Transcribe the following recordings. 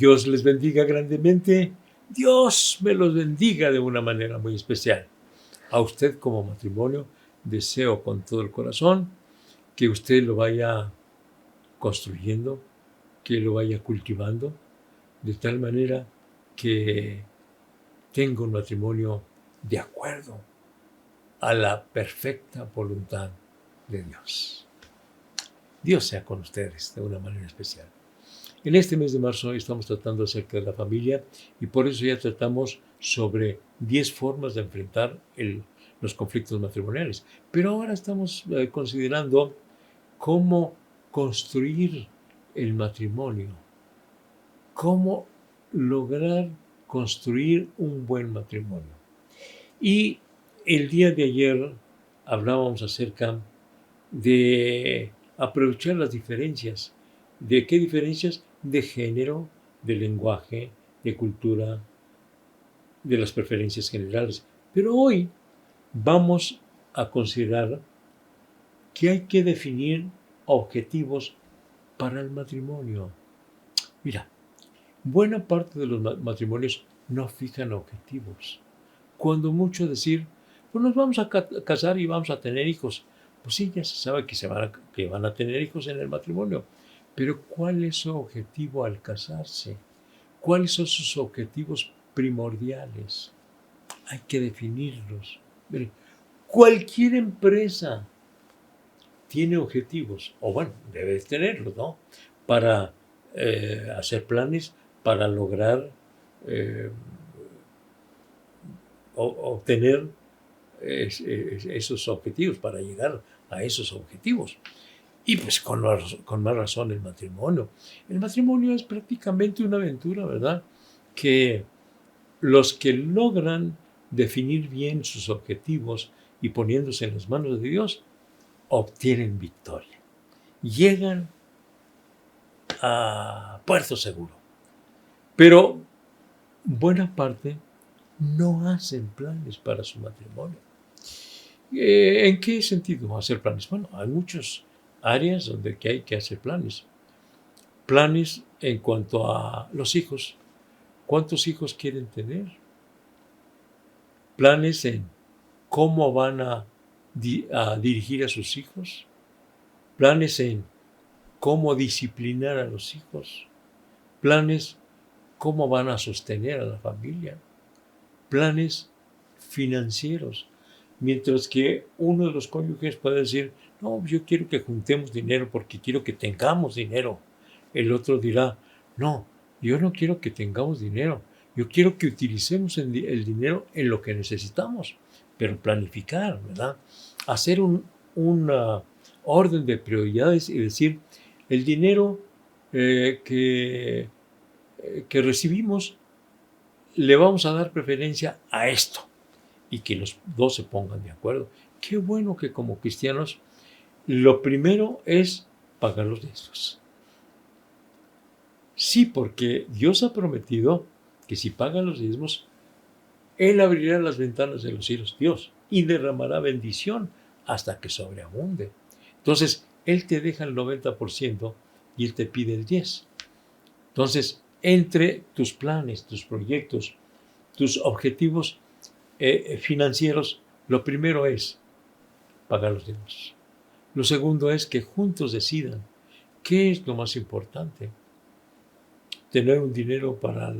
Dios les bendiga grandemente. Dios me los bendiga de una manera muy especial. A usted como matrimonio deseo con todo el corazón que usted lo vaya construyendo, que lo vaya cultivando, de tal manera que tenga un matrimonio de acuerdo a la perfecta voluntad de Dios. Dios sea con ustedes de una manera especial. En este mes de marzo estamos tratando acerca de la familia y por eso ya tratamos sobre 10 formas de enfrentar los conflictos matrimoniales. Pero ahora estamos eh, considerando cómo construir el matrimonio, cómo lograr construir un buen matrimonio. Y el día de ayer hablábamos acerca de aprovechar las diferencias. ¿De qué diferencias? De género, de lenguaje, de cultura, de las preferencias generales. Pero hoy vamos a considerar que hay que definir objetivos para el matrimonio. Mira, buena parte de los matrimonios no fijan objetivos. Cuando mucho decir, pues nos vamos a casar y vamos a tener hijos. Pues sí, ya se sabe que, se van a, que van a tener hijos en el matrimonio. Pero ¿cuál es su objetivo al? ¿Cuáles son sus objetivos primordiales? Hay que definirlos. Cualquier empresa tiene objetivos, o bueno, debe tenerlos, ¿no? Para eh, hacer planes, para lograr eh, obtener esos objetivos, para llegar a esos objetivos. Y pues con con más razón el matrimonio. El matrimonio es prácticamente una aventura, ¿verdad? Que los que logran definir bien sus objetivos y poniéndose en las manos de Dios, obtienen victoria. Llegan a puerto seguro. Pero buena parte no hacen planes para su matrimonio. Eh, ¿En qué sentido hacer planes? Bueno, hay muchas áreas donde hay que hacer planes. Planes en cuanto a los hijos. ¿Cuántos hijos quieren tener? Planes en cómo van a, a dirigir a sus hijos. Planes en cómo disciplinar a los hijos. Planes cómo van a sostener a la familia. Planes financieros Mientras que uno de los cónyuges puede decir, no, yo quiero que juntemos dinero porque quiero que tengamos dinero. El otro dirá, no, yo no quiero que tengamos dinero, yo quiero que utilicemos el, dinero en lo que necesitamos, pero planificar, ¿verdad? Hacer un, orden de prioridades y decir, el dinero eh, que, eh, que recibimos le vamos a dar preferencia a esto y que los dos se pongan de acuerdo. Qué bueno que como cristianos lo primero es pagar los diezmos. Sí, porque Dios ha prometido que si pagan los diezmos, Él abrirá las ventanas de los cielos, Dios, y derramará bendición hasta que sobreabunde. Entonces, Él te deja el 90% y Él te pide el 10%. Entonces, entre tus planes, tus proyectos, tus objetivos, eh, financieros, lo primero es pagar los demás. Lo segundo es que juntos decidan qué es lo más importante. Tener un dinero para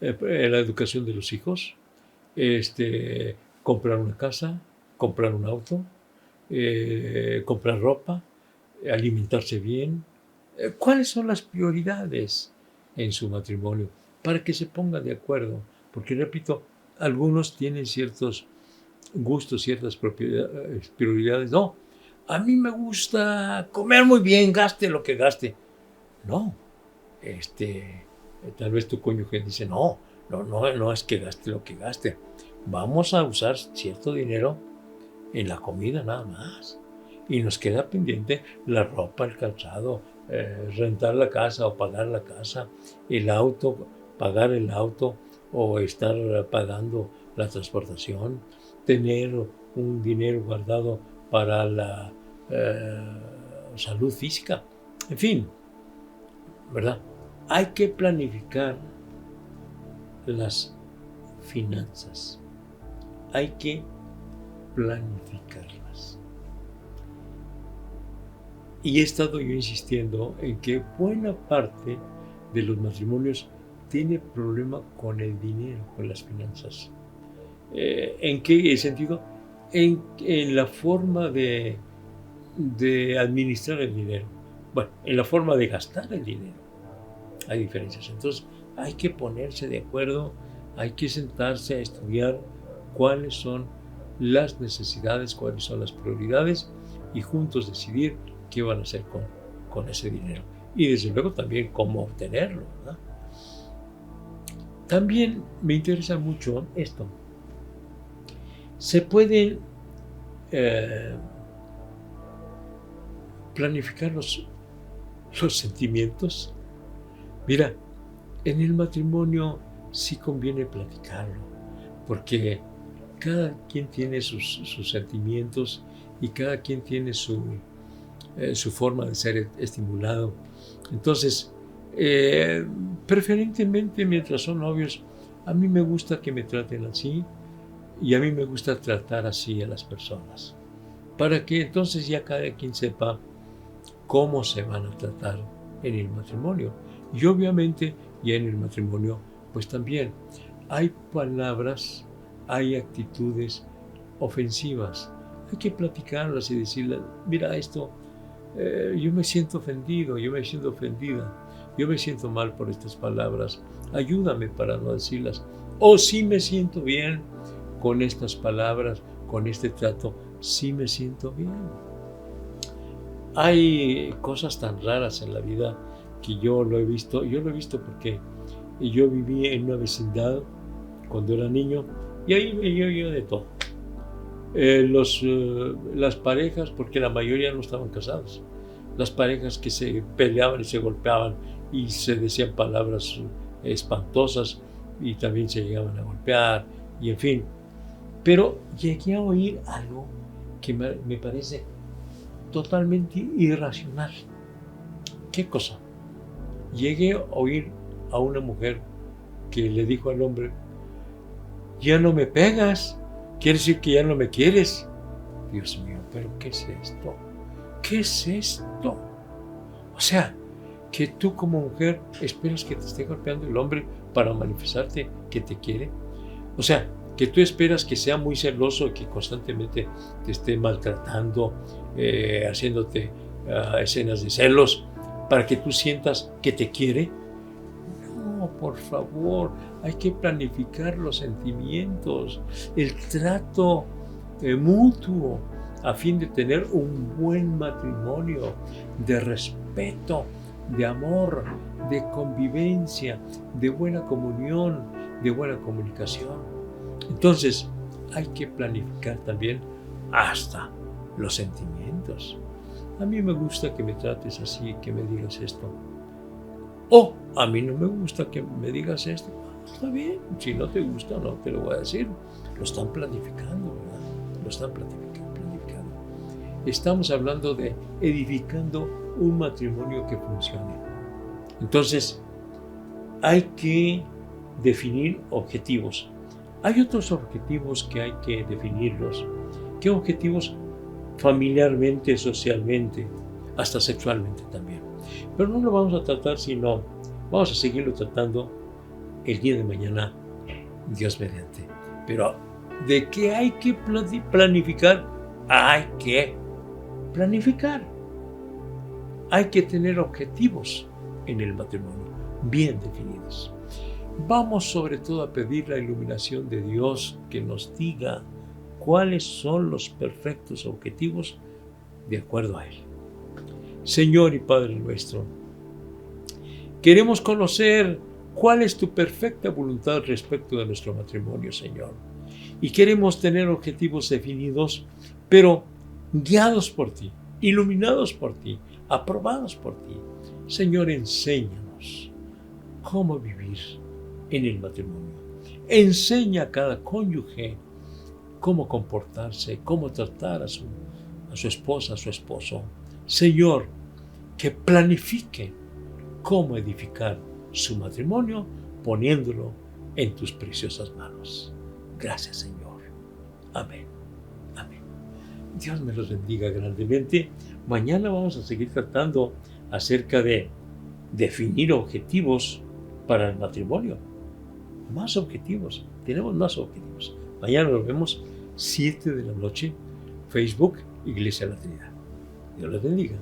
eh, la educación de los hijos, este, comprar una casa, comprar un auto, eh, comprar ropa, alimentarse bien. ¿Cuáles son las prioridades en su matrimonio? Para que se pongan de acuerdo. Porque, repito, algunos tienen ciertos gustos, ciertas eh, prioridades. No, a mí me gusta comer muy bien, gaste lo que gaste. No, este, tal vez tu cónyuge dice, no, no, no, es que gaste lo que gaste. Vamos a usar cierto dinero en la comida nada más. Y nos queda pendiente la ropa, el calzado, eh, rentar la casa o pagar la casa, el auto, pagar el auto, o estar pagando la transportación, tener un dinero guardado para la eh, salud física, en fin, ¿verdad? hay que planificar las finanzas. Hay que planificarlas. Y he estado yo insistiendo en que buena parte de los matrimonios tiene problema con el dinero, con las finanzas. Eh, ¿En qué sentido? En, la forma de, administrar el dinero. Bueno, en la forma de gastar el dinero. Hay diferencias. Entonces, hay que ponerse de acuerdo, hay que sentarse a estudiar cuáles son las necesidades, cuáles son las prioridades y juntos decidir qué van a hacer con ese dinero. Y desde luego también cómo obtenerlo. También me interesa mucho esto. Se pueden eh, planificar los, los sentimientos. Mira, en el matrimonio sí conviene platicarlo, porque cada quien tiene sus, sentimientos y cada quien tiene su, eh, su forma de ser estimulado. Entonces, eh, preferentemente mientras son novios, a mí me gusta que me traten así y a mí me gusta tratar así a las personas, para que entonces ya cada quien sepa cómo se van a tratar en el matrimonio. Y obviamente ya en el matrimonio, pues también hay palabras, hay actitudes ofensivas. Hay que platicarlas y decirle, mira esto, eh, yo me siento ofendido, yo me siento ofendida, yo me siento mal por estas palabras, ayúdame para no decirlas. O si me siento bien con estas palabras, con este trato, sí me siento bien. Hay cosas tan raras en la vida que yo lo he visto, yo lo he visto porque yo viví en una vecindad cuando era niño y ahí veía yo de todo. Eh, los, eh, las parejas, porque la mayoría no estaban casados, las parejas que se peleaban y se golpeaban y se decían palabras espantosas y también se llegaban a golpear y en fin. Pero llegué a oír algo que me, parece totalmente irracional. ¿Qué cosa? Llegué a oír a una mujer que le dijo al hombre, ya no me pegas, quiere decir que ya no me quieres. Dios mío, pero ¿qué es esto? ¿Qué es esto? O sea, que tú como mujer esperas que te esté golpeando el hombre para manifestarte que te quiere. O sea, que tú esperas que sea muy celoso, que constantemente te esté maltratando, eh, haciéndote ah, escenas de celos, para que tú sientas que te quiere por favor, hay que planificar los sentimientos, el trato eh, mutuo, a fin de tener un buen matrimonio de respeto, de amor, de convivencia, de buena comunión, de buena comunicación. Entonces, hay que planificar también hasta los sentimientos. A mí me gusta que me trates así, que me digas esto. O a mí no me gusta que me digas esto. Está bien, si no te gusta, no te lo voy a decir. Lo están planificando, ¿verdad? Lo están planificando. Estamos hablando de edificando un matrimonio que funcione. Entonces, hay que definir objetivos. Hay otros objetivos que hay que definirlos. ¿Qué objetivos familiarmente, socialmente, hasta sexualmente también? Pero no lo vamos a tratar sino vamos a seguirlo tratando el día de mañana, Dios mediante. Pero ¿de qué hay que planificar? Hay que planificar. Hay que tener objetivos en el matrimonio bien definidos. Vamos sobre todo a pedir la iluminación de Dios que nos diga cuáles son los perfectos objetivos de acuerdo a Él. Señor y Padre nuestro, queremos conocer cuál es tu perfecta voluntad respecto de nuestro matrimonio, Señor. Y queremos tener objetivos definidos, pero guiados por ti, iluminados por ti, aprobados por ti. Señor, enséñanos cómo vivir en el matrimonio. Enseña a cada cónyuge cómo comportarse, cómo tratar a su, esposa, a su esposo. Señor, que planifique cómo edificar su matrimonio poniéndolo en tus preciosas manos. Gracias Señor. Amén. Amén. Dios me los bendiga grandemente. Mañana vamos a seguir tratando acerca de definir objetivos para el matrimonio. Más objetivos. Tenemos más objetivos. Mañana nos vemos 7 de la noche. Facebook, Iglesia de la Trinidad. Dios les bendiga.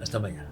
Hasta mañana.